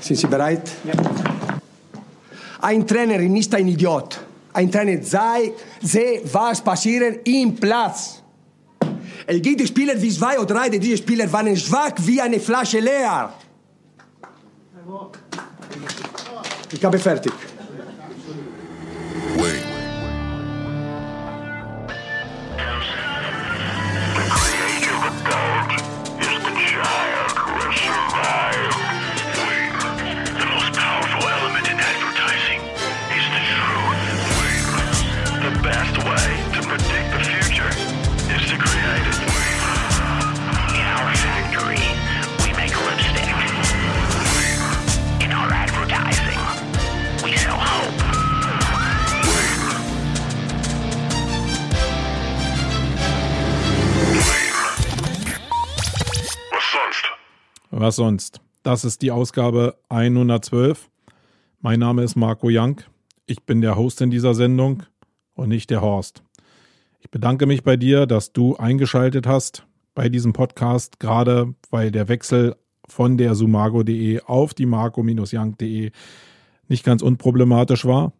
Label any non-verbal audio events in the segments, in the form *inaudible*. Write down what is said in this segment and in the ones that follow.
Sind Sie bereit? Ja. Ein Trainer ist ein Idiot. Ein Trainer sei, sehe, was passiert im Platz. Es gibt Spieler wie zwei oder drei, diese Spieler waren schwach wie eine Flasche leer. Ich habe fertig. Was sonst? Das ist die Ausgabe 112. Mein Name ist Marco Young. Ich bin der Host in dieser Sendung und nicht der Horst. Ich bedanke mich bei dir, dass du eingeschaltet hast bei diesem Podcast, gerade weil der Wechsel von der sumago.de auf die marco-young.de nicht ganz unproblematisch war.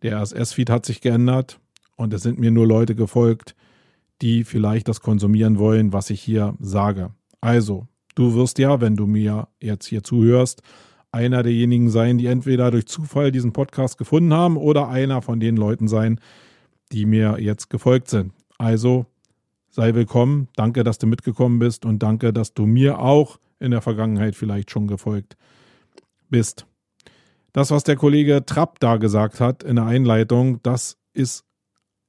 Der RSS-Feed hat sich geändert und es sind mir nur Leute gefolgt, die vielleicht das konsumieren wollen, was ich hier sage. Also, Du wirst ja, wenn du mir jetzt hier zuhörst, einer derjenigen sein, die entweder durch Zufall diesen Podcast gefunden haben oder einer von den Leuten sein, die mir jetzt gefolgt sind. Also sei willkommen, danke, dass du mitgekommen bist und danke, dass du mir auch in der Vergangenheit vielleicht schon gefolgt bist. Das, was der Kollege Trapp da gesagt hat in der Einleitung, das ist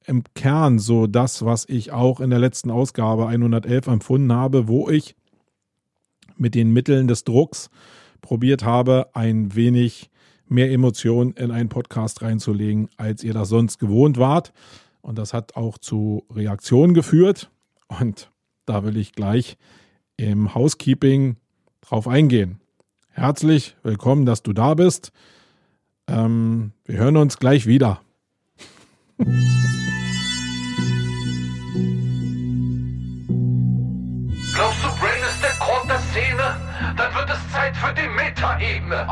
im Kern so das, was ich auch in der letzten Ausgabe 111 empfunden habe, wo ich mit den Mitteln des Drucks probiert habe, ein wenig mehr Emotion in einen Podcast reinzulegen, als ihr das sonst gewohnt wart. Und das hat auch zu Reaktionen geführt. Und da will ich gleich im Housekeeping drauf eingehen. Herzlich willkommen, dass du da bist. Ähm, wir hören uns gleich wieder. Wird es Zeit für die Metaebene.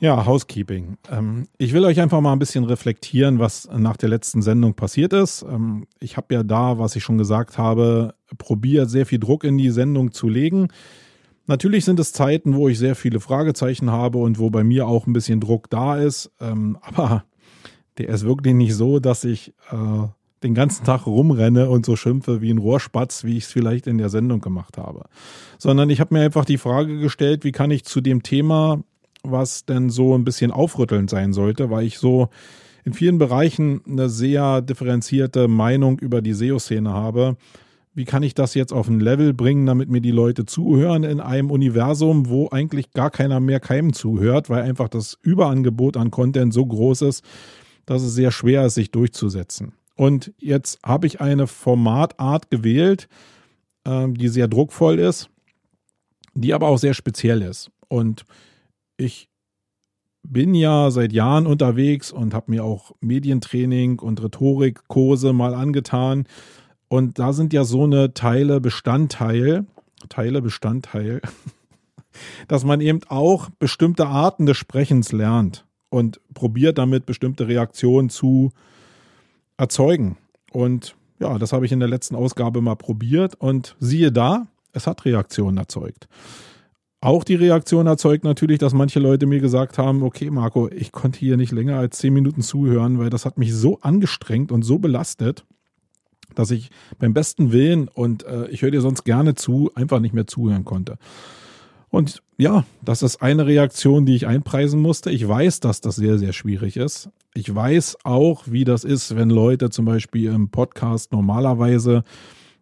Ja, Housekeeping. Ähm, ich will euch einfach mal ein bisschen reflektieren, was nach der letzten Sendung passiert ist. Ähm, ich habe ja da, was ich schon gesagt habe, probiert, sehr viel Druck in die Sendung zu legen. Natürlich sind es Zeiten, wo ich sehr viele Fragezeichen habe und wo bei mir auch ein bisschen Druck da ist. Ähm, *laughs* aber der ist wirklich nicht so, dass ich äh, den ganzen Tag rumrenne und so schimpfe wie ein Rohrspatz, wie ich es vielleicht in der Sendung gemacht habe. Sondern ich habe mir einfach die Frage gestellt, wie kann ich zu dem Thema, was denn so ein bisschen aufrüttelnd sein sollte, weil ich so in vielen Bereichen eine sehr differenzierte Meinung über die SEO-Szene habe, wie kann ich das jetzt auf ein Level bringen, damit mir die Leute zuhören in einem Universum, wo eigentlich gar keiner mehr keinem zuhört, weil einfach das Überangebot an Content so groß ist, dass es sehr schwer ist, sich durchzusetzen. Und jetzt habe ich eine Formatart gewählt, äh, die sehr druckvoll ist, die aber auch sehr speziell ist. Und ich bin ja seit Jahren unterwegs und habe mir auch Medientraining und Rhetorikkurse mal angetan und da sind ja so eine Teile Bestandteil, Teile Bestandteil, *laughs* dass man eben auch bestimmte Arten des Sprechens lernt und probiert damit bestimmte Reaktionen zu erzeugen. Und ja, das habe ich in der letzten Ausgabe mal probiert und siehe da, es hat Reaktionen erzeugt. Auch die Reaktion erzeugt natürlich, dass manche Leute mir gesagt haben, okay Marco, ich konnte hier nicht länger als zehn Minuten zuhören, weil das hat mich so angestrengt und so belastet dass ich beim besten Willen und äh, ich höre dir sonst gerne zu, einfach nicht mehr zuhören konnte. Und ja, das ist eine Reaktion, die ich einpreisen musste. Ich weiß, dass das sehr, sehr schwierig ist. Ich weiß auch, wie das ist, wenn Leute zum Beispiel im Podcast normalerweise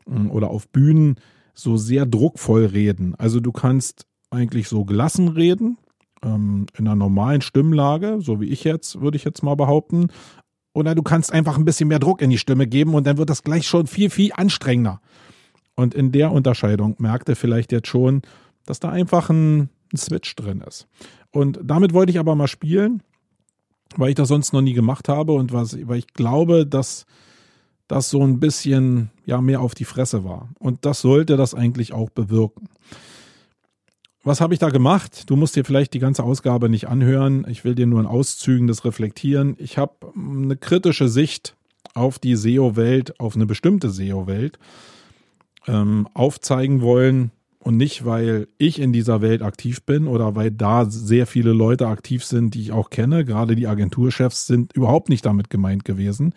hm, oder auf Bühnen so sehr druckvoll reden. Also du kannst eigentlich so gelassen reden, ähm, in einer normalen Stimmlage, so wie ich jetzt, würde ich jetzt mal behaupten. Oder du kannst einfach ein bisschen mehr Druck in die Stimme geben und dann wird das gleich schon viel, viel anstrengender. Und in der Unterscheidung merkt er vielleicht jetzt schon, dass da einfach ein, ein Switch drin ist. Und damit wollte ich aber mal spielen. weil ich das sonst noch nie gemacht habe und was, weil ich glaube, dass das so ein bisschen ja mehr auf die Fresse war. Und das sollte das eigentlich auch bewirken. Was habe ich da gemacht? Du musst dir vielleicht die ganze Ausgabe nicht anhören. Ich will dir nur in Auszügen das reflektieren. Ich habe eine kritische Sicht auf die SEO-Welt, auf eine bestimmte SEO-Welt ähm, aufzeigen wollen. Und nicht, weil ich in dieser Welt aktiv bin oder weil da sehr viele Leute aktiv sind, die ich auch kenne. Gerade die Agenturchefs sind überhaupt nicht damit gemeint gewesen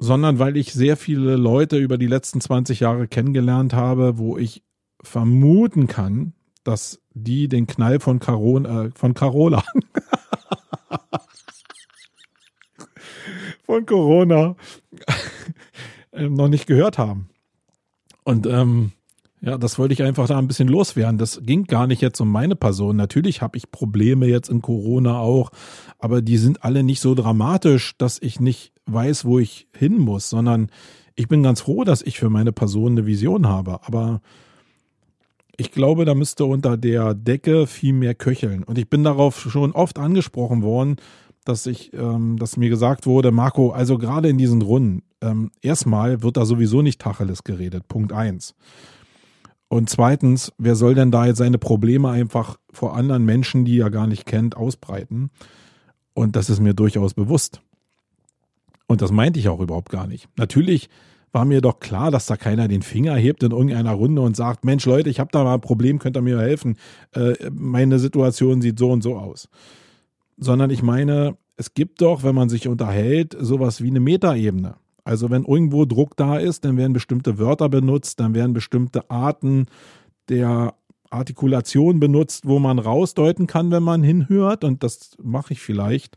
sondern weil ich sehr viele Leute über die letzten 20 Jahre kennengelernt habe, wo ich vermuten kann, dass die den Knall von, Caron, äh, von Carola von Corona äh, noch nicht gehört haben. Und ähm, ja, das wollte ich einfach da ein bisschen loswerden. Das ging gar nicht jetzt um meine Person. Natürlich habe ich Probleme jetzt in Corona auch, aber die sind alle nicht so dramatisch, dass ich nicht weiß, wo ich hin muss, sondern ich bin ganz froh, dass ich für meine Person eine Vision habe. Aber ich glaube, da müsste unter der Decke viel mehr köcheln. Und ich bin darauf schon oft angesprochen worden, dass ich, ähm, dass mir gesagt wurde, Marco, also gerade in diesen Runden, ähm, erstmal wird da sowieso nicht Tacheles geredet. Punkt eins. Und zweitens, wer soll denn da jetzt seine Probleme einfach vor anderen Menschen, die er gar nicht kennt, ausbreiten? Und das ist mir durchaus bewusst. Und das meinte ich auch überhaupt gar nicht. Natürlich war mir doch klar, dass da keiner den Finger hebt in irgendeiner Runde und sagt, Mensch Leute, ich habe da mal ein Problem, könnt ihr mir helfen? Äh, meine Situation sieht so und so aus. Sondern ich meine, es gibt doch, wenn man sich unterhält, sowas wie eine Metaebene. Also wenn irgendwo Druck da ist, dann werden bestimmte Wörter benutzt, dann werden bestimmte Arten der Artikulation benutzt, wo man rausdeuten kann, wenn man hinhört. Und das mache ich vielleicht,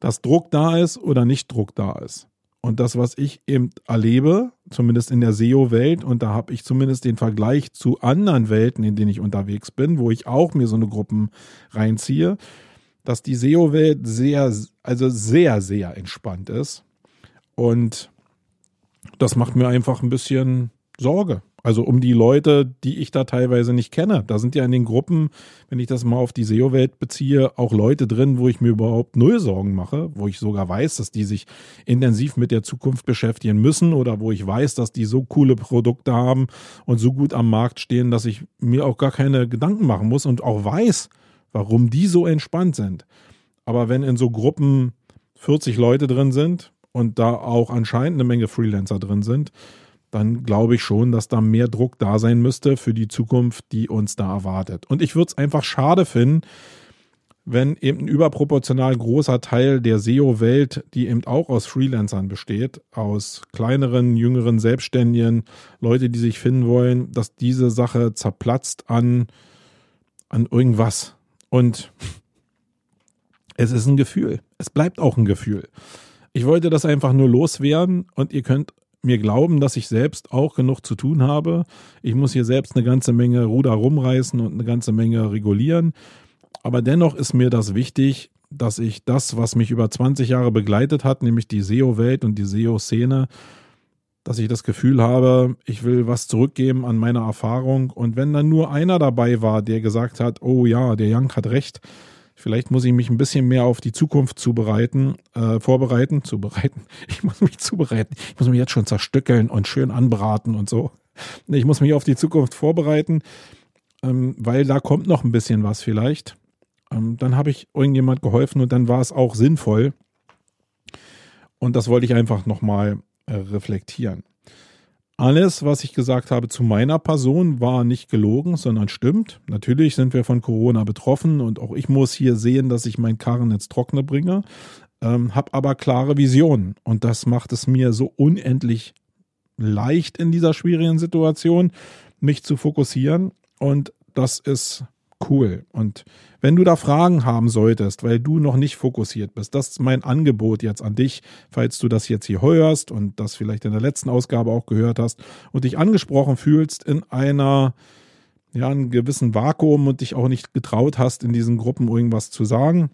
dass Druck da ist oder nicht Druck da ist. Und das, was ich eben erlebe, zumindest in der SEO-Welt, und da habe ich zumindest den Vergleich zu anderen Welten, in denen ich unterwegs bin, wo ich auch mir so eine Gruppen reinziehe, dass die SEO-Welt sehr, also sehr, sehr entspannt ist. Und das macht mir einfach ein bisschen Sorge. Also um die Leute, die ich da teilweise nicht kenne. Da sind ja in den Gruppen, wenn ich das mal auf die SEO-Welt beziehe, auch Leute drin, wo ich mir überhaupt null Sorgen mache, wo ich sogar weiß, dass die sich intensiv mit der Zukunft beschäftigen müssen oder wo ich weiß, dass die so coole Produkte haben und so gut am Markt stehen, dass ich mir auch gar keine Gedanken machen muss und auch weiß, warum die so entspannt sind. Aber wenn in so Gruppen 40 Leute drin sind und da auch anscheinend eine Menge Freelancer drin sind, dann glaube ich schon, dass da mehr Druck da sein müsste für die Zukunft, die uns da erwartet. Und ich würde es einfach schade finden, wenn eben ein überproportional großer Teil der SEO-Welt, die eben auch aus Freelancern besteht, aus kleineren, jüngeren Selbstständigen, Leute, die sich finden wollen, dass diese Sache zerplatzt an, an irgendwas. Und es ist ein Gefühl. Es bleibt auch ein Gefühl. Ich wollte das einfach nur loswerden und ihr könnt mir glauben, dass ich selbst auch genug zu tun habe. Ich muss hier selbst eine ganze Menge Ruder rumreißen und eine ganze Menge regulieren. Aber dennoch ist mir das wichtig, dass ich das, was mich über 20 Jahre begleitet hat, nämlich die SEO-Welt und die SEO-Szene, dass ich das Gefühl habe, ich will was zurückgeben an meine Erfahrung. Und wenn dann nur einer dabei war, der gesagt hat, oh ja, der Young hat recht, Vielleicht muss ich mich ein bisschen mehr auf die Zukunft zubereiten, äh, vorbereiten, zubereiten. *laughs* Ich muss mich zubereiten. Ich muss mich jetzt schon zerstückeln und schön anbraten und so. Ich muss mich auf die Zukunft vorbereiten, ähm, weil da kommt noch ein bisschen was vielleicht. Ähm, dann habe ich irgendjemand geholfen und dann war es auch sinnvoll. Und das wollte ich einfach nochmal äh, reflektieren. Alles, was ich gesagt habe zu meiner Person, war nicht gelogen, sondern stimmt. Natürlich sind wir von Corona betroffen und auch ich muss hier sehen, dass ich meinen Karren ins Trockene bringe, ähm, habe aber klare Visionen und das macht es mir so unendlich leicht in dieser schwierigen Situation, mich zu fokussieren und das ist cool. Und wenn du da Fragen haben solltest, weil du noch nicht fokussiert bist, das ist mein Angebot jetzt an dich, falls du das jetzt hier hörst und das vielleicht in der letzten Ausgabe auch gehört hast und dich angesprochen fühlst in einer ja, einem gewissen Vakuum und dich auch nicht getraut hast, in diesen Gruppen irgendwas zu sagen,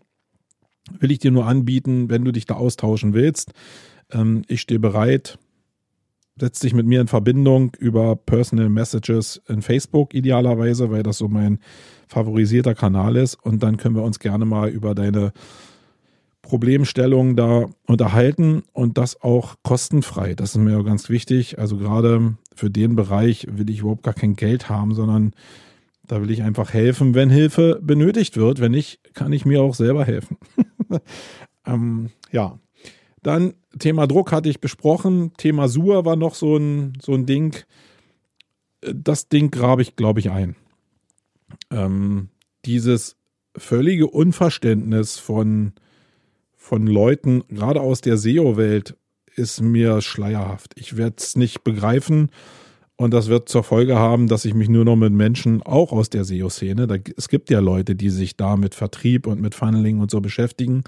will ich dir nur anbieten, wenn du dich da austauschen willst. Ähm, ich stehe bereit, setz dich mit mir in Verbindung über Personal Messages in Facebook idealerweise, weil das so mein favorisierter Kanal ist. Und dann können wir uns gerne mal über deine Problemstellungen da unterhalten und das auch kostenfrei. Das ist mir ganz wichtig. Also gerade für den Bereich will ich überhaupt gar kein Geld haben, sondern da will ich einfach helfen, wenn Hilfe benötigt wird. Wenn nicht, kann ich mir auch selber helfen. *laughs* ähm, ja. Dann Thema Druck hatte ich besprochen. Thema Sur war noch so ein, so ein Ding. Das Ding grabe ich, glaube ich, ein. Ähm, dieses völlige Unverständnis von, von Leuten, gerade aus der SEO-Welt, ist mir schleierhaft. Ich werde es nicht begreifen und das wird zur Folge haben, dass ich mich nur noch mit Menschen auch aus der SEO-Szene, es gibt ja Leute, die sich da mit Vertrieb und mit Funneling und so beschäftigen,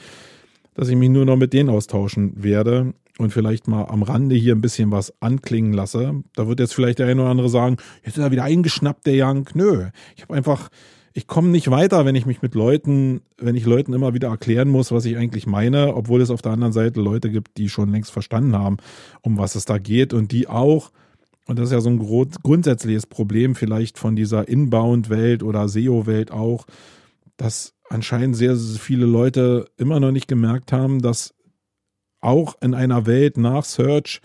dass ich mich nur noch mit denen austauschen werde und vielleicht mal am Rande hier ein bisschen was anklingen lasse. Da wird jetzt vielleicht der eine oder andere sagen, jetzt ist er wieder eingeschnappt, der Young. Nö, ich habe einfach, ich komme nicht weiter, wenn ich mich mit Leuten, wenn ich Leuten immer wieder erklären muss, was ich eigentlich meine, obwohl es auf der anderen Seite Leute gibt, die schon längst verstanden haben, um was es da geht und die auch, und das ist ja so ein grundsätzliches Problem vielleicht von dieser Inbound-Welt oder SEO-Welt auch, dass anscheinend sehr, sehr viele Leute immer noch nicht gemerkt haben, dass auch in einer Welt nach Search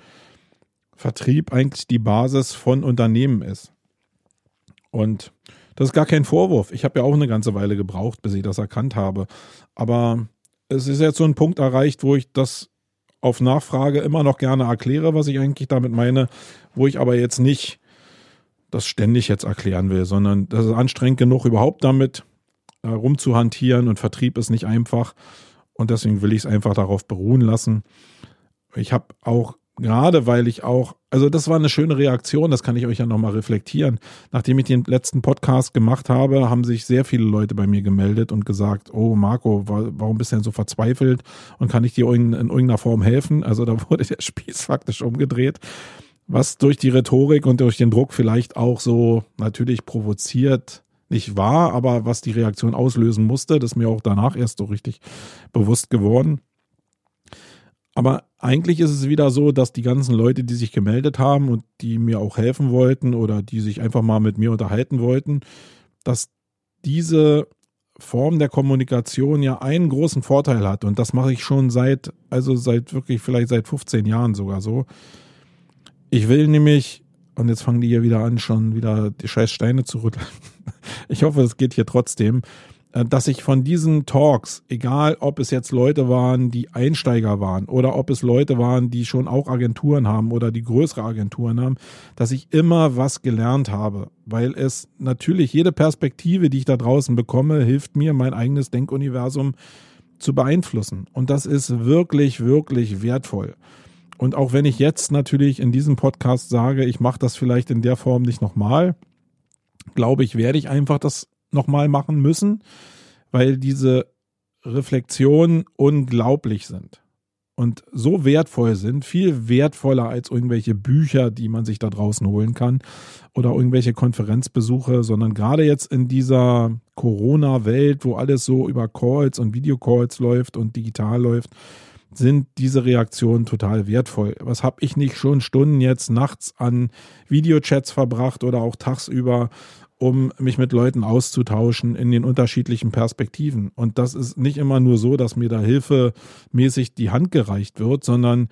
Vertrieb eigentlich die Basis von Unternehmen ist. Und das ist gar kein Vorwurf. Ich habe ja auch eine ganze Weile gebraucht, bis ich das erkannt habe. Aber es ist jetzt so ein Punkt erreicht, wo ich das auf Nachfrage immer noch gerne erkläre, was ich eigentlich damit meine, wo ich aber jetzt nicht das ständig jetzt erklären will, sondern das ist anstrengend genug, überhaupt damit äh, rumzuhantieren und Vertrieb ist nicht einfach. Und deswegen will ich es einfach darauf beruhen lassen. Ich habe auch gerade, weil ich auch, also das war eine schöne Reaktion, das kann ich euch ja nochmal reflektieren. Nachdem ich den letzten Podcast gemacht habe, haben sich sehr viele Leute bei mir gemeldet und gesagt, oh Marco, warum bist du denn so verzweifelt und kann ich dir in irgendeiner Form helfen? Also da *laughs* wurde der Spieß faktisch umgedreht, was durch die Rhetorik und durch den Druck vielleicht auch so natürlich provoziert nicht war, aber was die Reaktion auslösen musste, das ist mir auch danach erst so richtig bewusst geworden. Aber eigentlich ist es wieder so, dass die ganzen Leute, die sich gemeldet haben und die mir auch helfen wollten oder die sich einfach mal mit mir unterhalten wollten, dass diese Form der Kommunikation ja einen großen Vorteil hat. Und das mache ich schon seit, also seit wirklich vielleicht seit 15 Jahren sogar so. Ich will nämlich und jetzt fangen die hier wieder an, schon wieder die scheiß Steine zu rütteln. *laughs* Ich hoffe, es geht hier trotzdem. Äh, dass ich von diesen Talks, egal ob es jetzt Leute waren, die Einsteiger waren oder ob es Leute waren, die schon auch Agenturen haben oder die größere Agenturen haben, dass ich immer was gelernt habe, weil es natürlich jede Perspektive, die ich da draußen bekomme, hilft mir, mein eigenes Denkuniversum zu beeinflussen. Und das ist wirklich, wirklich wertvoll. Und auch wenn ich jetzt natürlich in diesem Podcast sage, ich mache das vielleicht in der Form nicht nochmal, glaube ich, werde ich einfach das nochmal machen müssen, weil diese Reflexionen unglaublich sind und so wertvoll sind, viel wertvoller als irgendwelche Bücher, die man sich da draußen holen kann oder irgendwelche Konferenzbesuche, sondern gerade jetzt in dieser Corona-Welt, wo alles so über Calls und Videocalls läuft und digital läuft, sind diese Reaktionen total wertvoll. Was habe ich nicht schon Stunden jetzt nachts an Videochats verbracht oder auch tagsüber, um mich mit Leuten auszutauschen in den unterschiedlichen Perspektiven. Und das ist nicht immer nur so, dass mir da hilfemäßig die Hand gereicht wird, sondern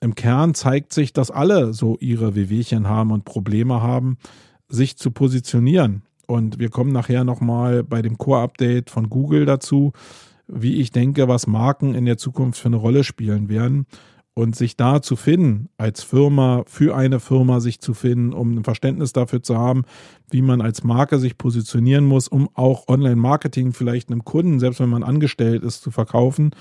im Kern zeigt sich, dass alle so ihre Wehwehchen haben und Probleme haben, sich zu positionieren. Und wir kommen nachher nochmal bei dem Core-Update von Google dazu, wie ich denke, was Marken in der Zukunft für eine Rolle spielen werden. Und sich da zu finden, als Firma, für eine Firma sich zu finden, um ein Verständnis dafür zu haben, wie man als Marke sich positionieren muss, um auch Online-Marketing vielleicht einem Kunden, selbst wenn man angestellt ist, zu verkaufen,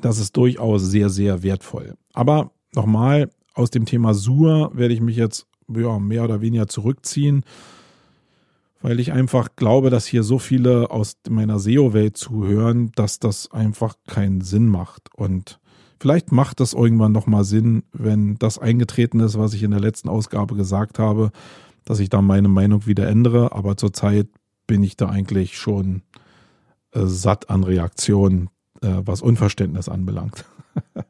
das ist durchaus sehr, sehr wertvoll. Aber nochmal, aus dem Thema Sur werde ich mich jetzt ja, mehr oder weniger zurückziehen weil ich einfach glaube, dass hier so viele aus meiner SEO-Welt zuhören, dass das einfach keinen Sinn macht. Und vielleicht macht das irgendwann nochmal Sinn, wenn das eingetreten ist, was ich in der letzten Ausgabe gesagt habe, dass ich da meine Meinung wieder ändere. Aber zurzeit bin ich da eigentlich schon äh, satt an Reaktionen, äh, was Unverständnis anbelangt. *laughs*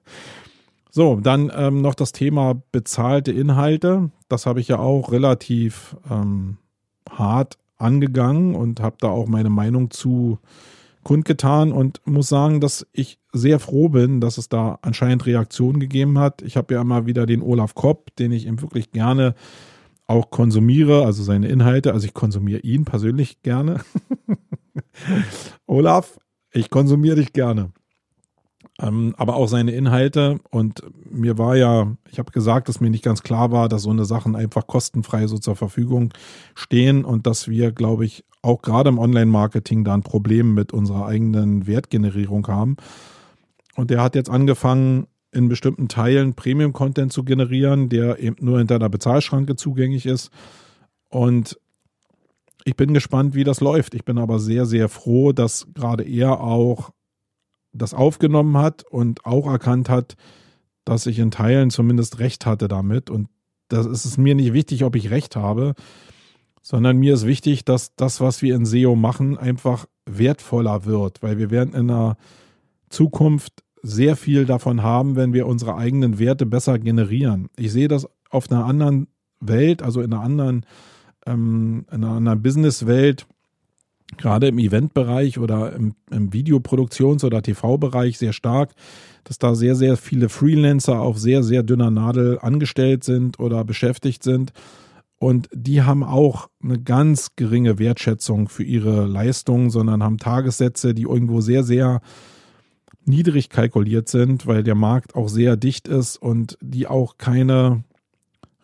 So, dann ähm, noch das Thema bezahlte Inhalte. Das habe ich ja auch relativ ähm, hart angegangen und habe da auch meine Meinung zu kundgetan und muss sagen, dass ich sehr froh bin, dass es da anscheinend Reaktionen gegeben hat. Ich habe ja immer wieder den Olaf Kopp, den ich eben wirklich gerne auch konsumiere, also seine Inhalte. Also ich konsumiere ihn persönlich gerne. *laughs* Olaf, ich konsumiere dich gerne. Ähm, aber auch seine Inhalte. Und mir war ja, ich habe gesagt, dass mir nicht ganz klar war, dass so eine Sachen einfach kostenfrei so zur Verfügung stehen und dass wir, glaube ich, auch gerade im Online-Marketing da ein Problem mit unserer eigenen Wertgenerierung haben. Und der hat jetzt angefangen, in bestimmten Teilen Premium-Content zu generieren, der eben nur hinter der Bezahlschranke zugänglich ist. Und ich bin gespannt, wie das läuft. Ich bin aber sehr, sehr froh, dass gerade er auch das aufgenommen hat und auch erkannt hat, dass ich in Teilen zumindest recht hatte damit. Und das ist es mir nicht wichtig, ob ich recht habe, sondern mir ist wichtig, dass das, was wir in SEO machen, einfach wertvoller wird, weil wir werden in der Zukunft sehr viel davon haben, wenn wir unsere eigenen Werte besser generieren. Ich sehe das auf einer anderen Welt, also in einer anderen, ähm, in einer anderen Businesswelt, gerade im Eventbereich oder im, im Videoproduktions- oder TV-Bereich sehr stark, dass da sehr, sehr viele Freelancer auf sehr, sehr dünner Nadel angestellt sind oder beschäftigt sind. Und die haben auch eine ganz geringe Wertschätzung für ihre Leistungen, sondern haben Tagessätze, die irgendwo sehr, sehr niedrig kalkuliert sind, weil der Markt auch sehr dicht ist und die auch keine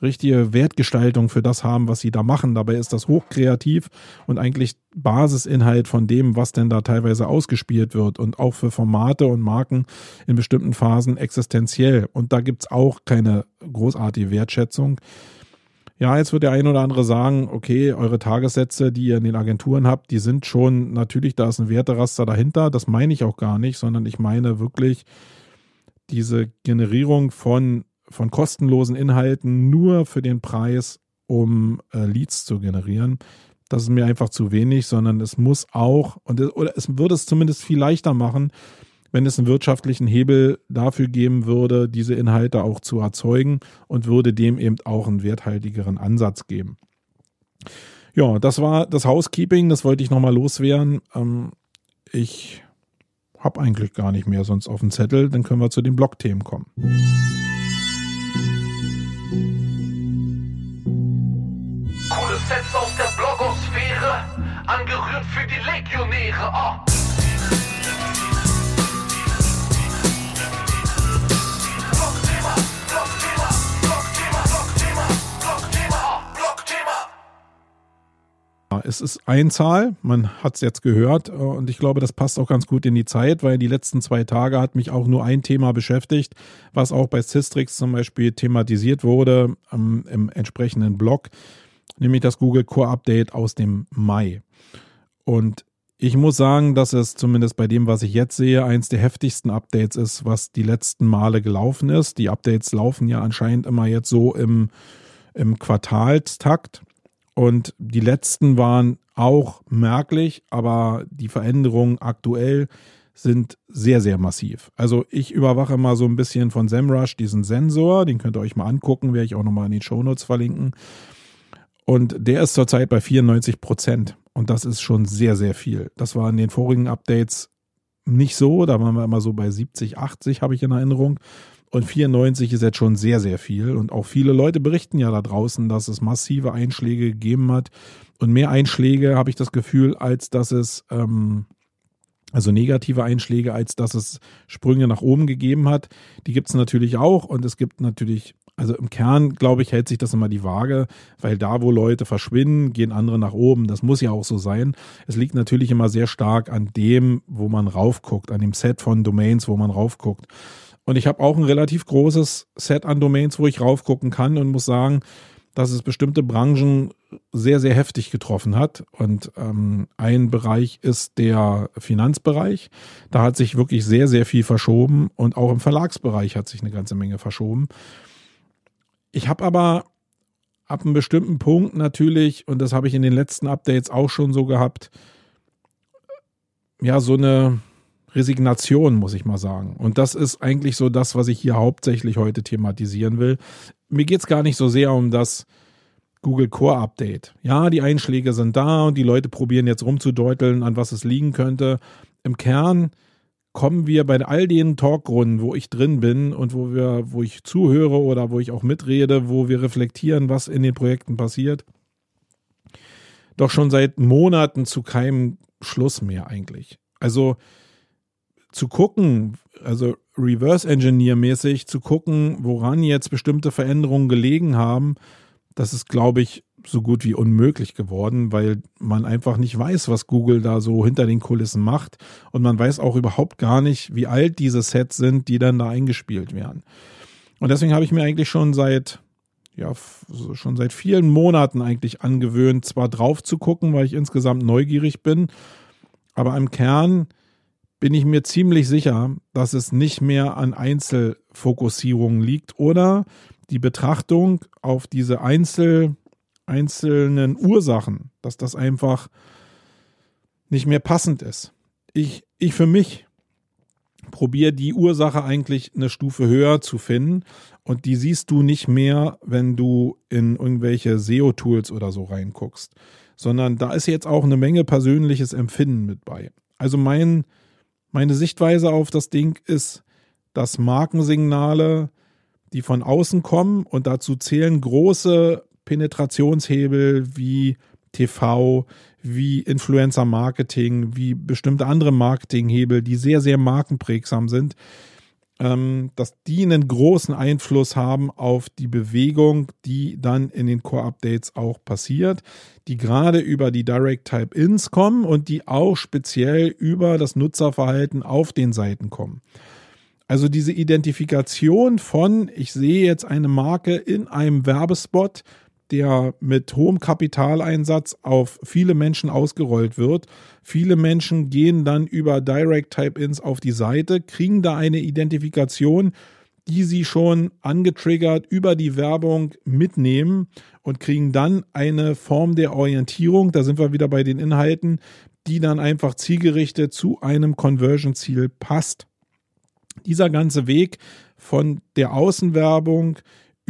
richtige Wertgestaltung für das haben, was sie da machen. Dabei ist das hochkreativ und eigentlich Basisinhalt von dem, was denn da teilweise ausgespielt wird und auch für Formate und Marken in bestimmten Phasen existenziell. Und da gibt's auch keine großartige Wertschätzung. Ja, jetzt wird der ein oder andere sagen, okay, eure Tagessätze, die ihr in den Agenturen habt, die sind schon, natürlich, da ist ein Werteraster dahinter. Das meine ich auch gar nicht, sondern ich meine wirklich diese Generierung von von kostenlosen Inhalten nur für den Preis, um äh, Leads zu generieren. Das ist mir einfach zu wenig, sondern es muss auch, und oder es würde es zumindest viel leichter machen, wenn es einen wirtschaftlichen Hebel dafür geben würde, diese Inhalte auch zu erzeugen und würde dem eben auch einen werthaltigeren Ansatz geben. Ja, das war das Housekeeping, das wollte ich nochmal loswerden. Ähm, ich habe eigentlich gar nicht mehr sonst auf dem Zettel, dann können wir zu den Blogthemen kommen. Aus der Blogosphäre, angerührt für die Legionäre. Oh. Es ist Einzahl, man hat es jetzt gehört äh, und ich glaube, das passt auch ganz gut in die Zeit, weil die letzten zwei Tage hat mich auch nur ein Thema beschäftigt, was auch bei Systrix zum Beispiel thematisiert wurde ähm, im entsprechenden Blog nämlich das Google Core Update aus dem Mai. Und ich muss sagen, dass es zumindest bei dem, was ich jetzt sehe, eins der heftigsten Updates ist, was die letzten Male gelaufen ist. Die Updates laufen ja anscheinend immer jetzt so im, im Quartalstakt. Und die letzten waren auch merklich, aber die Veränderungen aktuell sind sehr, sehr massiv. Also ich überwache mal so ein bisschen von SEMrush diesen Sensor, den könnt ihr euch mal angucken, werde ich auch nochmal in den Shownotes verlinken. Und der ist zurzeit bei 94 Prozent. Und das ist schon sehr, sehr viel. Das war in den vorigen Updates nicht so. Da waren wir immer so bei 70, 80, habe ich in Erinnerung. Und 94 ist jetzt schon sehr, sehr viel. Und auch viele Leute berichten ja da draußen, dass es massive Einschläge gegeben hat. Und mehr Einschläge habe ich das Gefühl, als dass es, ähm, also negative Einschläge, als dass es Sprünge nach oben gegeben hat. Die gibt es natürlich auch. Und es gibt natürlich also im Kern, glaube ich, hält sich das immer die Waage, weil da, wo Leute verschwinden, gehen andere nach oben. Das muss ja auch so sein. Es liegt natürlich immer sehr stark an dem, wo man raufguckt, an dem Set von Domains, wo man raufguckt. Und ich habe auch ein relativ großes Set an Domains, wo ich raufgucken kann und muss sagen, dass es bestimmte Branchen sehr, sehr heftig getroffen hat. Und ähm, ein Bereich ist der Finanzbereich. Da hat sich wirklich sehr, sehr viel verschoben und auch im Verlagsbereich hat sich eine ganze Menge verschoben. Ich habe aber ab einem bestimmten Punkt natürlich, und das habe ich in den letzten Updates auch schon so gehabt, ja, so eine, Resignation, muss ich mal sagen. Und das ist eigentlich so das, was ich hier hauptsächlich heute thematisieren will. Mir geht's gar nicht so sehr um das Google Core Update. Ja, die Einschläge sind da und die Leute probieren jetzt rumzudeuteln, an was es liegen könnte. Im Kern kommen wir bei all den Talkrunden, wo ich drin bin und wo wir, wo ich zuhöre oder wo ich auch mitrede, wo wir reflektieren, was in den Projekten passiert, doch schon seit Monaten zu keinem Schluss mehr eigentlich. Also zu gucken, also Reverse Engineer mäßig zu gucken, woran jetzt bestimmte Veränderungen gelegen haben, das ist, glaube ich, so gut wie unmöglich geworden, weil man einfach nicht weiß, was Google da so hinter den Kulissen macht. Und man weiß auch überhaupt gar nicht, wie alt diese Sets sind, die dann da eingespielt werden. Und deswegen habe ich mir eigentlich schon seit, ja, schon seit vielen Monaten eigentlich angewöhnt, zwar drauf zu gucken, weil ich insgesamt neugierig bin, aber im Kern bin ich mir ziemlich sicher, dass es nicht mehr an Einzelfokussierungen liegt oder die Betrachtung auf diese Einzel, einzelnen Ursachen, dass das einfach nicht mehr passend ist. Ich, ich für mich probiere die Ursache eigentlich eine Stufe höher zu finden und die siehst du nicht mehr, wenn du in irgendwelche SEO-Tools oder so reinguckst, sondern da ist jetzt auch eine Menge persönliches Empfinden mit bei. Also mein, meine Sichtweise auf das Ding ist, dass Markensignale, die von außen kommen und dazu zählen große Penetrationshebel wie TV, wie Influencer Marketing, wie bestimmte andere Marketinghebel, die sehr, sehr markenprägsam sind, ähm, dass die einen großen Einfluss haben auf die Bewegung, die dann in den Core-Updates auch passiert, die gerade über die Direct Type-Ins kommen und die auch speziell über das Nutzerverhalten auf den Seiten kommen. Also diese Identifikation von, ich sehe jetzt eine Marke in einem Werbespot, der mit hohem Kapitaleinsatz auf viele Menschen ausgerollt wird. Viele Menschen gehen dann über Direct Type-Ins auf die Seite, kriegen da eine Identifikation, die sie schon angetriggert über die Werbung mitnehmen und kriegen dann eine Form der Orientierung, da sind wir wieder bei den Inhalten, die dann einfach zielgerichtet zu einem Conversion-Ziel passt. Dieser ganze Weg von der Außenwerbung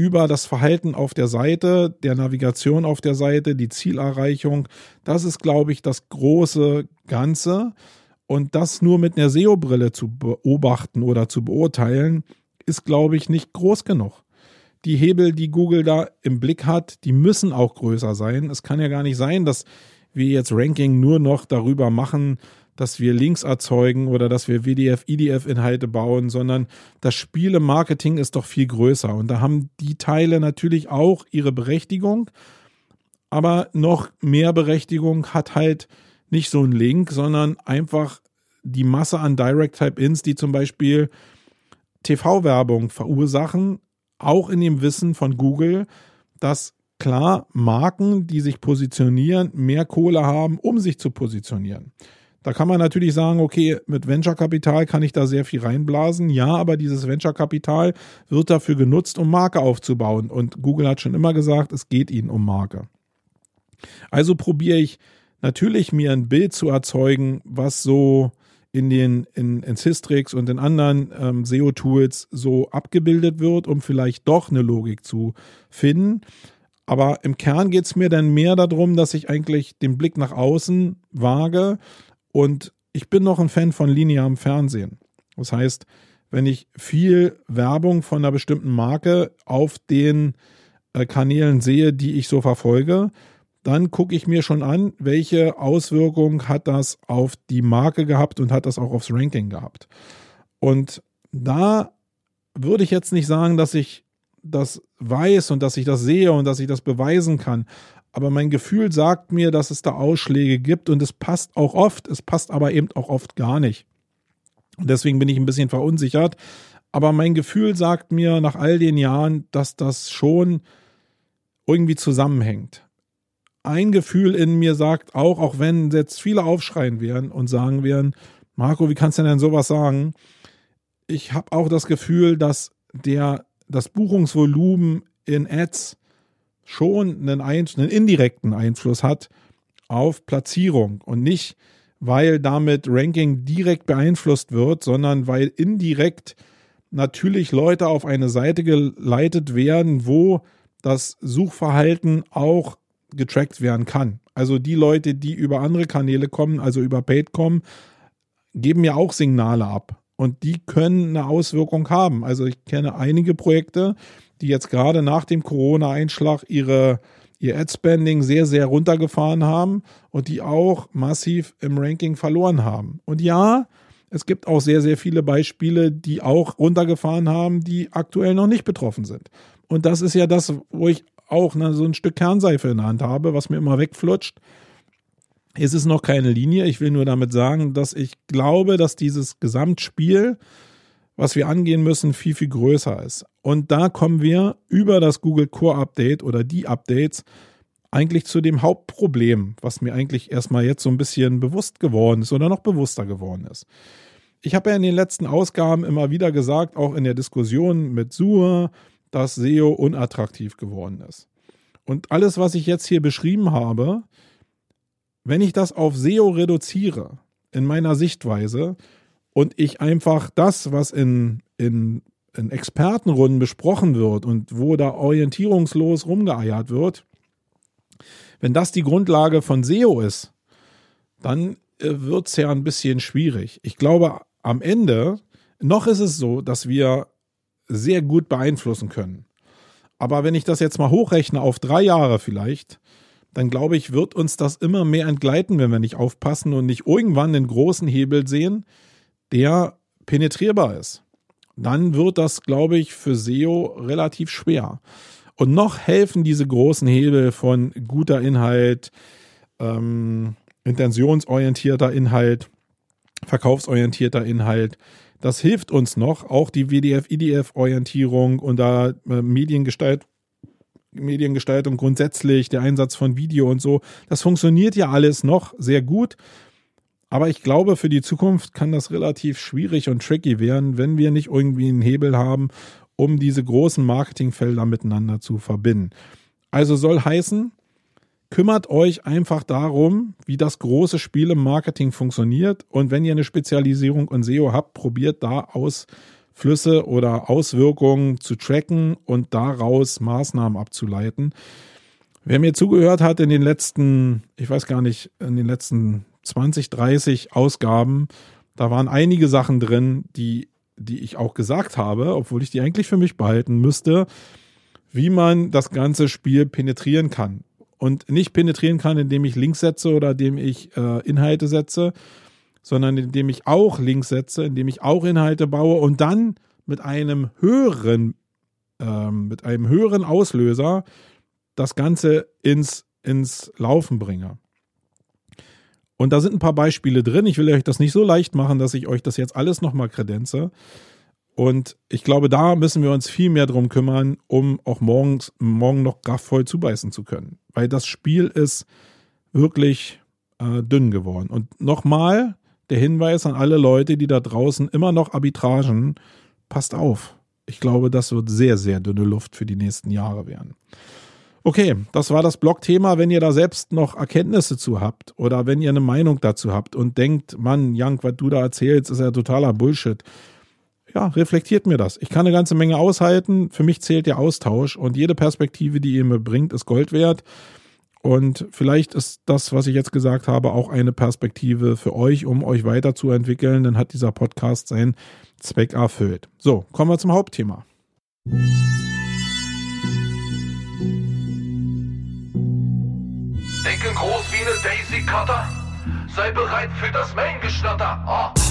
über das Verhalten auf der Seite, der Navigation auf der Seite, die Zielerreichung. Das ist, glaube ich, das große Ganze. Und das nur mit einer SEO-Brille zu beobachten oder zu beurteilen, ist, glaube ich, nicht groß genug. Die Hebel, die Google da im Blick hat, die müssen auch größer sein. Es kann ja gar nicht sein, dass wir jetzt Ranking nur noch darüber machen, dass wir Links erzeugen oder dass wir WDF, IDF-Inhalte bauen, sondern das Spiele-Marketing ist doch viel größer. Und da haben die Teile natürlich auch ihre Berechtigung, aber noch mehr Berechtigung hat halt nicht so ein Link, sondern einfach die Masse an Direct-Type-Ins, die zum Beispiel TV-Werbung verursachen, auch in dem Wissen von Google, dass klar Marken, die sich positionieren, mehr Kohle haben, um sich zu positionieren. Da kann man natürlich sagen, okay, mit Venture-Kapital kann ich da sehr viel reinblasen. Ja, aber dieses Venture-Kapital wird dafür genutzt, um Marke aufzubauen. Und Google hat schon immer gesagt, es geht ihnen um Marke. Also probiere ich natürlich mir ein Bild zu erzeugen, was so in den in, in Systrix und in anderen ähm, SEO-Tools so abgebildet wird, um vielleicht doch eine Logik zu finden. Aber im Kern geht es mir dann mehr darum, dass ich eigentlich den Blick nach außen wage und ich bin noch ein Fan von linearem Fernsehen. Das heißt, wenn ich viel Werbung von einer bestimmten Marke auf den äh, Kanälen sehe, die ich so verfolge, dann gucke ich mir schon an, welche Auswirkungen hat das auf die Marke gehabt und hat das auch aufs Ranking gehabt. Und da würde ich jetzt nicht sagen, dass ich das weiß und dass ich das sehe und dass ich das beweisen kann aber mein Gefühl sagt mir, dass es da Ausschläge gibt und es passt auch oft, es passt aber eben auch oft gar nicht. Und deswegen bin ich ein bisschen verunsichert. Aber mein Gefühl sagt mir nach all den Jahren, dass das schon irgendwie zusammenhängt. Ein Gefühl in mir sagt auch, auch wenn jetzt viele aufschreien werden und sagen werden, Marco, wie kannst du denn sowas sagen? Ich habe auch das Gefühl, dass der, das Buchungsvolumen in Ads schon einen, einen indirekten Einfluss hat auf Platzierung und nicht, weil damit Ranking direkt beeinflusst wird, sondern weil indirekt natürlich Leute auf eine Seite geleitet werden, wo das Suchverhalten auch getrackt werden kann. Also die Leute, die über andere Kanäle kommen, also über Paid kommen, geben ja auch Signale ab. Und die können eine Auswirkung haben. Also ich kenne einige Projekte, die jetzt gerade nach dem Corona-Einschlag ihre, ihr Ad-Spending sehr, sehr runtergefahren haben und die auch massiv im Ranking verloren haben. Und ja, es gibt auch sehr, sehr viele Beispiele, die auch runtergefahren haben, die aktuell noch nicht betroffen sind. Und das ist ja das, wo ich auch ne, so ein Stück Kernseife in der Hand habe, was mir immer wegflutscht. Es ist noch keine Linie. Ich will nur damit sagen, dass ich glaube, dass dieses Gesamtspiel, was wir angehen müssen, viel, viel größer ist. Und da kommen wir über das Google Core Update oder die Updates eigentlich zu dem Hauptproblem, was mir eigentlich erstmal jetzt so ein bisschen bewusst geworden ist oder noch bewusster geworden ist. Ich habe ja in den letzten Ausgaben immer wieder gesagt, auch in der Diskussion mit Sur, dass SEO unattraktiv geworden ist. Und alles, was ich jetzt hier beschrieben habe, wenn ich das auf SEO reduziere, in meiner Sichtweise, und ich einfach das, was in, in, in Expertenrunden besprochen wird und wo da orientierungslos rumgeeiert wird, wenn das die Grundlage von SEO ist, dann äh, wird es ja ein bisschen schwierig. Ich glaube, am Ende, noch ist es so, dass wir sehr gut beeinflussen können. Aber wenn ich das jetzt mal hochrechne auf drei Jahre vielleicht, dann glaube ich, wird uns das immer mehr entgleiten, wenn wir nicht aufpassen und nicht irgendwann den großen Hebel sehen, der penetrierbar ist. Dann wird das, glaube ich, für SEO relativ schwer. Und noch helfen diese großen Hebel von guter Inhalt, ähm, intentionsorientierter Inhalt, verkaufsorientierter Inhalt. Das hilft uns noch, auch die WDF-IDF-Orientierung und da äh, Mediengestalt, Mediengestaltung grundsätzlich, der Einsatz von Video und so. Das funktioniert ja alles noch sehr gut. Aber ich glaube, für die Zukunft kann das relativ schwierig und tricky werden, wenn wir nicht irgendwie einen Hebel haben, um diese großen Marketingfelder miteinander zu verbinden. Also soll heißen, kümmert euch einfach darum, wie das große Spiel im Marketing funktioniert. Und wenn ihr eine Spezialisierung in SEO habt, probiert da Ausflüsse oder Auswirkungen zu tracken und daraus Maßnahmen abzuleiten. Wer mir zugehört hat in den letzten, ich weiß gar nicht, in den letzten 20, 30 Ausgaben, da waren einige Sachen drin, die, die ich auch gesagt habe, obwohl ich die eigentlich für mich behalten müsste, wie man das ganze Spiel penetrieren kann und nicht penetrieren kann, indem ich Links setze oder indem ich äh, Inhalte setze, sondern indem ich auch Links setze, indem ich auch Inhalte baue und dann mit einem höheren, ähm, mit einem höheren Auslöser das Ganze ins, ins Laufen bringe. Und da sind ein paar Beispiele drin. Ich will euch das nicht so leicht machen, dass ich euch das jetzt alles nochmal kredenze. Und ich glaube, da müssen wir uns viel mehr drum kümmern, um auch morgens, morgen noch kraftvoll zubeißen zu können. Weil das Spiel ist wirklich äh, dünn geworden. Und nochmal der Hinweis an alle Leute, die da draußen immer noch Arbitragen, passt auf. Ich glaube, das wird sehr, sehr dünne Luft für die nächsten Jahre werden. Okay, das war das Blog-Thema. Wenn ihr da selbst noch Erkenntnisse zu habt oder wenn ihr eine Meinung dazu habt und denkt, Mann, Jank, was du da erzählst, ist ja totaler Bullshit, ja, reflektiert mir das. Ich kann eine ganze Menge aushalten. Für mich zählt der Austausch und jede Perspektive, die ihr mir bringt, ist Gold wert. Und vielleicht ist das, was ich jetzt gesagt habe, auch eine Perspektive für euch, um euch weiterzuentwickeln. Dann hat dieser Podcast seinen Zweck erfüllt. So, kommen wir zum Hauptthema. Denken groß wie eine Daisy Cutter. Sei bereit für das Main-Geschnatter. Oh.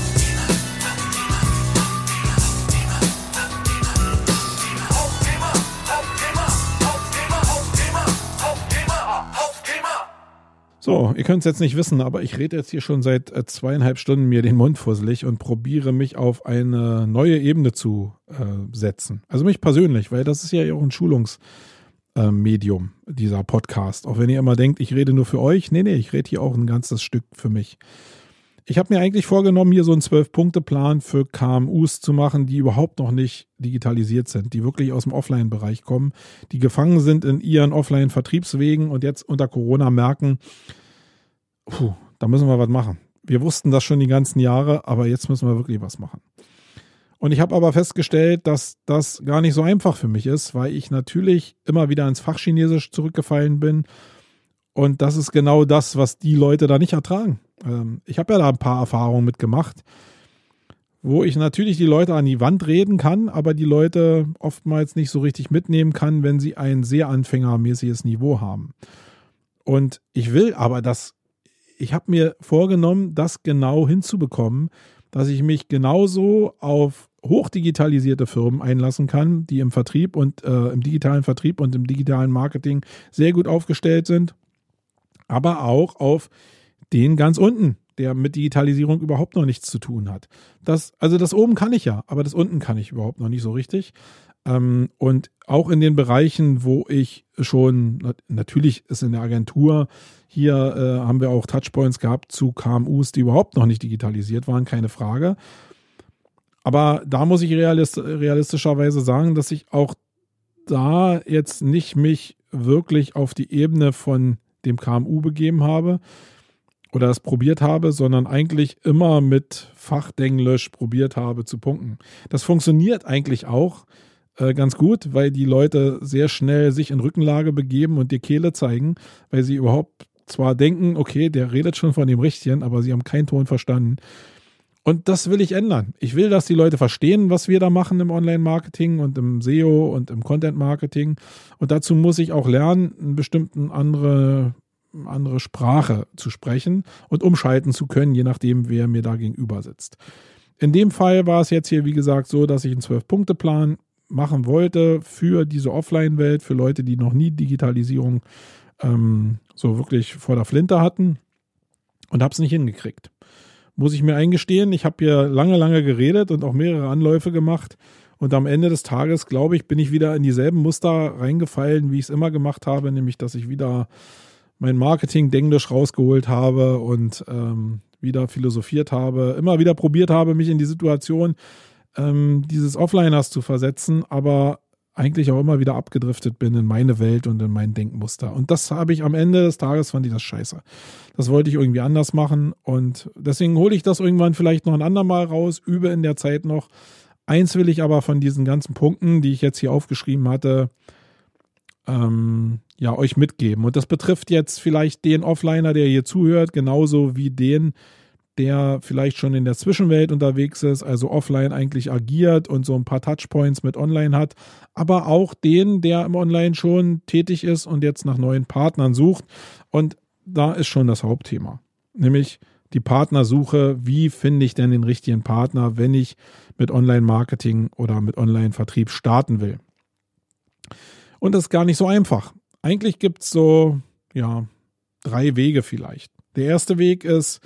So, ihr könnt es jetzt nicht wissen, aber ich rede jetzt hier schon seit äh, zweieinhalb Stunden mir den Mund fusselig und probiere mich auf eine neue Ebene zu äh, setzen. Also mich persönlich, weil das ist ja auch ein Schulungsmedium, äh, dieser Podcast. Auch wenn ihr immer denkt, ich rede nur für euch. Nee, nee, ich rede hier auch ein ganzes Stück für mich. Ich habe mir eigentlich vorgenommen, hier so einen Zwölf-Punkte-Plan für KMUs zu machen, die überhaupt noch nicht digitalisiert sind, die wirklich aus dem Offline-Bereich kommen, die gefangen sind in ihren Offline-Vertriebswegen und jetzt unter Corona merken, puh, da müssen wir was machen. wir wussten das schon die ganzen Jahre, aber jetzt müssen wir wirklich was machen. Und ich habe aber festgestellt, dass das gar nicht so einfach für mich ist, weil ich natürlich immer wieder ins Fachchinesisch zurückgefallen bin. Und das ist genau das, was die Leute da nicht ertragen. Ähm, ich habe ja da ein paar Erfahrungen mitgemacht, wo ich natürlich die Leute an die Wand reden kann, aber die Leute oftmals nicht so richtig mitnehmen kann, wenn sie ein sehr anfängermäßiges Niveau haben. Und ich will aber das, ich habe mir vorgenommen, das genau hinzubekommen, dass ich mich genauso auf hochdigitalisierte Firmen einlassen kann, die im Vertrieb und äh, im digitalen Vertrieb und im digitalen Marketing sehr gut aufgestellt sind, aber auch auf den ganz unten, der mit Digitalisierung überhaupt noch nichts zu tun hat. Das, also das oben kann ich ja, aber das unten kann ich überhaupt noch nicht so richtig. Ähm, und auch in den Bereichen, wo ich schon, natürlich ist in der Agentur, hier äh, haben wir auch Touchpoints gehabt zu KMUs, die überhaupt noch nicht digitalisiert waren, keine Frage. Aber da muss ich realist, realistischerweise sagen, dass ich auch da jetzt nicht mich wirklich auf die Ebene von dem KMU begeben habe oder es probiert habe, sondern eigentlich immer mit Fachdenglisch probiert habe zu punkten. Das funktioniert eigentlich auch äh, ganz gut, weil die Leute sehr schnell sich in Rückenlage begeben und die Kehle zeigen, weil sie überhaupt zwar denken, okay, der redet schon von dem Richtigen, aber sie haben keinen Ton verstanden. Und das will ich ändern. Ich will, dass die Leute verstehen, was wir da machen im Online-Marketing und im SEO und im Content-Marketing. Und dazu muss ich auch lernen, eine bestimmte andere, andere Sprache zu sprechen und umschalten zu können, je nachdem, wer mir da gegenüber sitzt. In dem Fall war es jetzt hier, wie gesagt, so, dass ich einen Zwölf-Punkte-Plan machen wollte für diese Offline-Welt, für Leute, die noch nie Digitalisierung ähm, so wirklich vor der Flinte hatten und habe es nicht hingekriegt muss ich mir eingestehen. Ich habe hier lange, lange geredet und auch mehrere Anläufe gemacht. Und am Ende des Tages, glaube ich, bin ich wieder in dieselben Muster reingefallen, wie ich es immer gemacht habe, nämlich dass ich wieder mein Marketing-Denglisch rausgeholt habe und ähm, wieder philosophiert habe, immer wieder probiert habe, mich in die Situation ähm, dieses Offliners zu versetzen, aber eigentlich auch immer wieder abgedriftet bin in meine Welt und in mein Denkmuster. Und das habe ich am Ende des Tages fand ich das scheiße. Das wollte ich irgendwie anders machen und deswegen hole ich das irgendwann vielleicht noch ein andermal raus, übe in der Zeit noch. Eins will ich aber von diesen ganzen Punkten, die ich jetzt hier aufgeschrieben hatte, ähm, ja, euch mitgeben. Und das betrifft jetzt vielleicht den Offliner, der hier zuhört, genauso wie den, der vielleicht schon in der Zwischenwelt unterwegs ist, also offline eigentlich agiert und so ein paar Touchpoints mit online hat, aber auch den, der im Online schon tätig ist und jetzt nach neuen Partnern sucht. Und da ist schon das Hauptthema, nämlich die Partnersuche. Wie finde ich denn den richtigen Partner, wenn ich mit Online-Marketing oder mit Online-Vertrieb starten will? Und das ist gar nicht so einfach. Eigentlich gibt es so, ja, drei Wege vielleicht. Der erste Weg ist,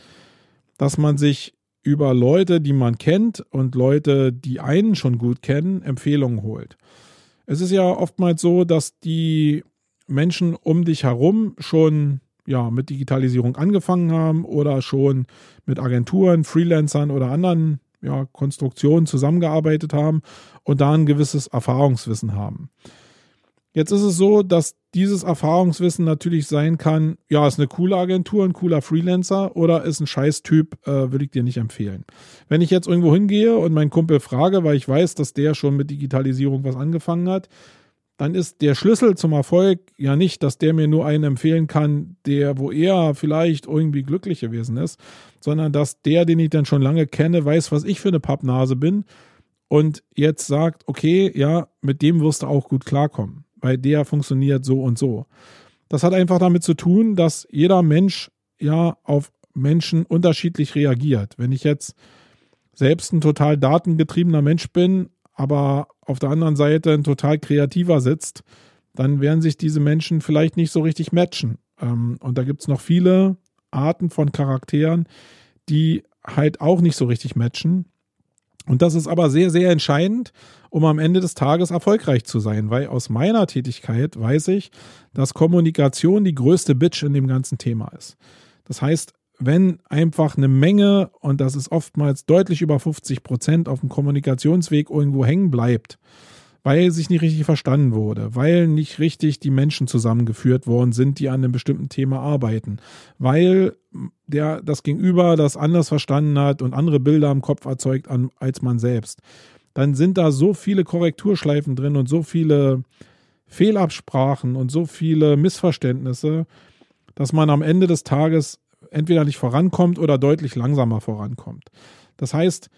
dass man sich über Leute, die man kennt und Leute, die einen schon gut kennen, Empfehlungen holt. Es ist ja oftmals so, dass die Menschen um dich herum schon ja, mit Digitalisierung angefangen haben oder schon mit Agenturen, Freelancern oder anderen ja, Konstruktionen zusammengearbeitet haben und da ein gewisses Erfahrungswissen haben. Jetzt ist es so, dass dieses Erfahrungswissen natürlich sein kann, ja, ist eine coole Agentur, ein cooler Freelancer oder ist ein Scheißtyp, äh, würde ich dir nicht empfehlen. Wenn ich jetzt irgendwo hingehe und meinen Kumpel frage, weil ich weiß, dass der schon mit Digitalisierung was angefangen hat, dann ist der Schlüssel zum Erfolg ja nicht, dass der mir nur einen empfehlen kann, der, wo er vielleicht irgendwie glücklich gewesen ist, sondern dass der, den ich dann schon lange kenne, weiß, was ich für eine Pappnase bin und jetzt sagt, okay, ja, mit dem wirst du auch gut klarkommen bei der funktioniert so und so. Das hat einfach damit zu tun, dass jeder Mensch ja auf Menschen unterschiedlich reagiert. Wenn ich jetzt selbst ein total datengetriebener Mensch bin, aber auf der anderen Seite ein total kreativer sitzt, dann werden sich diese Menschen vielleicht nicht so richtig matchen. Ähm, und da gibt es noch viele Arten von Charakteren, die halt auch nicht so richtig matchen. Und das ist aber sehr, sehr entscheidend, um am Ende des Tages erfolgreich zu sein, weil aus meiner Tätigkeit weiß ich, dass Kommunikation die größte Bitch in dem ganzen Thema ist. Das heißt, wenn einfach eine Menge, und das ist oftmals deutlich über 50 Prozent, auf dem Kommunikationsweg irgendwo hängen bleibt, weil sich nicht richtig verstanden wurde, weil nicht richtig die Menschen zusammengeführt worden sind, die an einem bestimmten Thema arbeiten, weil der das Gegenüber das anders verstanden hat und andere Bilder im Kopf erzeugt als man selbst. Dann sind da so viele Korrekturschleifen drin und so viele Fehlabsprachen und so viele Missverständnisse, dass man am Ende des Tages entweder nicht vorankommt oder deutlich langsamer vorankommt. Das heißt,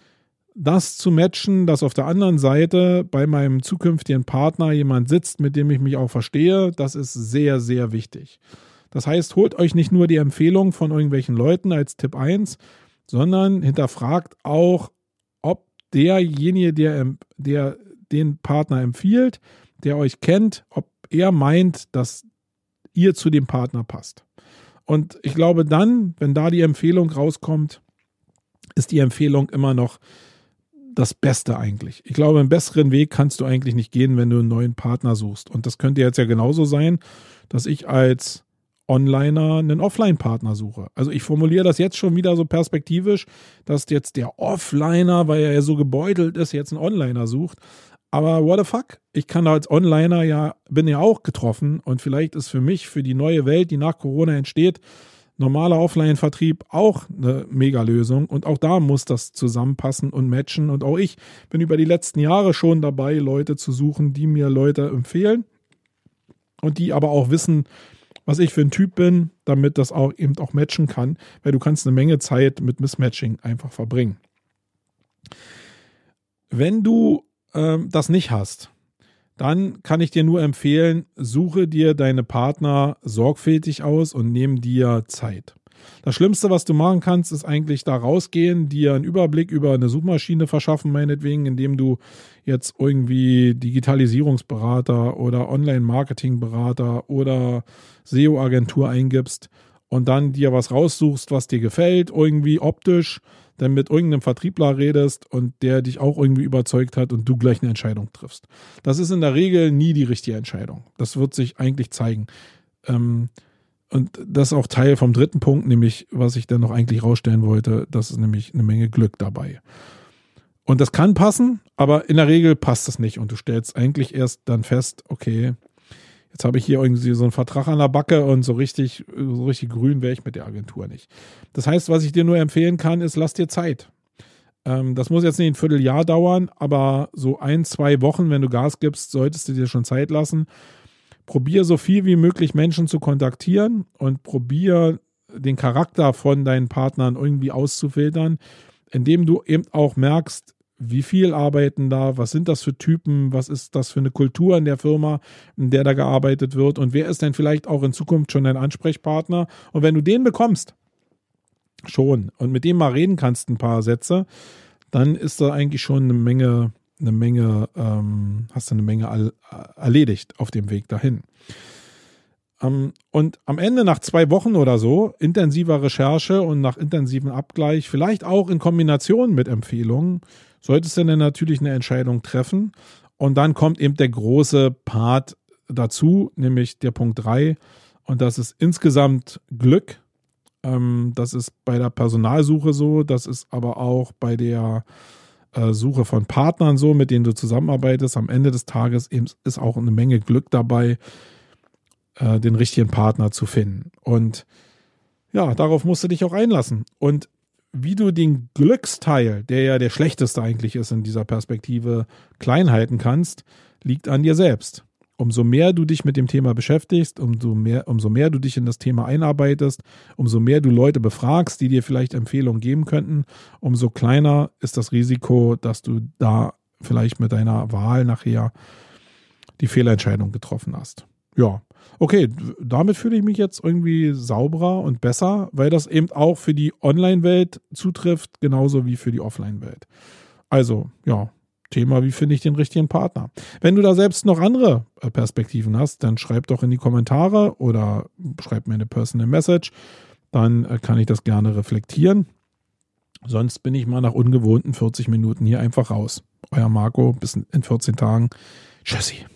das zu matchen, dass auf der anderen Seite bei meinem zukünftigen Partner jemand sitzt, mit dem ich mich auch verstehe, das ist sehr, sehr wichtig. Das heißt, holt euch nicht nur die Empfehlung von irgendwelchen Leuten als Tipp 1, sondern hinterfragt auch, ob derjenige, der, der den Partner empfiehlt, der euch kennt, ob er meint, dass ihr zu dem Partner passt. Und ich glaube dann, wenn da die Empfehlung rauskommt, ist die Empfehlung immer noch das Beste eigentlich. Ich glaube, einen besseren Weg kannst du eigentlich nicht gehen, wenn du einen neuen Partner suchst. Und das könnte jetzt ja genauso sein, dass ich als Onliner einen Offline-Partner suche. Also ich formuliere das jetzt schon wieder so perspektivisch, dass jetzt der Offliner, weil er ja so gebeutelt ist, jetzt einen Onliner sucht. Aber what the fuck? Ich kann da als Onliner ja, bin ja auch getroffen und vielleicht ist für mich, für die neue Welt, die nach Corona entsteht, normaler Offline-Vertrieb auch eine Mega-Lösung. Und auch da muss das zusammenpassen und matchen. Und auch ich bin über die letzten Jahre schon dabei, Leute zu suchen, die mir Leute empfehlen und die aber auch wissen, was ich für ein Typ bin, damit das auch eben auch matchen kann, weil du kannst eine Menge Zeit mit Mismatching einfach verbringen. Wenn du ähm, das nicht hast, dann kann ich dir nur empfehlen, suche dir deine Partner sorgfältig aus und nimm dir Zeit. Das Schlimmste, was du machen kannst, ist eigentlich da rausgehen, dir einen Überblick über eine Suchmaschine verschaffen, meinetwegen, indem du jetzt irgendwie Digitalisierungsberater oder Online-Marketing-Berater oder SEO-Agentur eingibst und dann dir was raussuchst, was dir gefällt, irgendwie optisch dann mit irgendeinem Vertriebler redest und der dich auch irgendwie überzeugt hat und du gleich eine Entscheidung triffst. Das ist in der Regel nie die richtige Entscheidung. Das wird sich eigentlich zeigen. Ähm, und das ist auch Teil vom dritten Punkt, nämlich, was ich dann noch eigentlich rausstellen wollte, das ist nämlich eine Menge Glück dabei. Und das kann passen, aber in der Regel passt das nicht. Und du stellst eigentlich erst dann fest, okay, Jetzt habe ich hier irgendwie so einen Vertrag an der Backe und so richtig, so richtig grün wäre ich mit der Agentur nicht. Das heißt, was ich dir nur empfehlen kann, ist, lass dir Zeit. Ähm, das muss jetzt nicht ein Vierteljahr dauern, aber so ein, zwei Wochen, wenn du Gas gibst, solltest du dir schon Zeit lassen. Probier so viel wie möglich Menschen zu kontaktieren und probier den Charakter von deinen Partnern irgendwie auszufiltern, indem du eben auch merkst, wie viel arbeiten da, was sind das für Typen, was ist das für eine Kultur in der Firma, in der da gearbeitet wird und wer ist denn vielleicht auch in Zukunft schon dein Ansprechpartner und wenn du den bekommst, schon und mit dem mal reden kannst ein paar Sätze, dann ist da eigentlich schon eine Menge, eine Menge, ähm, hast du eine Menge erledigt auf dem Weg dahin. Ähm, und am Ende, nach zwei Wochen oder so, intensiver Recherche und nach intensivem Abgleich, vielleicht auch in Kombination mit Empfehlungen, solltest du dann natürlich eine Entscheidung treffen. Und dann kommt eben der große Part dazu, nämlich der Punkt 3. Und das ist insgesamt Glück. Ähm, das ist bei der Personalsuche so, das ist aber auch bei der äh, Suche von Partnern so, mit denen du zusammenarbeitest. Am Ende des Tages ist auch eine Menge Glück dabei, äh, den richtigen Partner zu finden. Und ja, darauf musst du dich auch einlassen. Und wie du den Glücksteil, der ja der schlechteste eigentlich ist in dieser Perspektive, klein halten kannst, liegt an dir selbst. Umso mehr du dich mit dem Thema beschäftigst, umso mehr, umso mehr du dich in das Thema einarbeitest, umso mehr du Leute befragst, die dir vielleicht Empfehlungen geben könnten, umso kleiner ist das Risiko, dass du da vielleicht mit deiner Wahl nachher die Fehlentscheidung getroffen hast. Ja, okay, damit fühle ich mich jetzt irgendwie sauberer und besser, weil das eben auch für die Online-Welt zutrifft, genauso wie für die Offline-Welt. Also, ja, Thema, wie finde ich den richtigen Partner? Wenn du da selbst noch andere äh, Perspektiven hast, dann schreib doch in die Kommentare oder schreib mir eine Personal Message. Dann äh, kann ich das gerne reflektieren. Sonst bin ich mal nach ungewohnten 40 Minuten hier einfach raus. Euer Marco, bis in 14 Tagen. Tschüssi.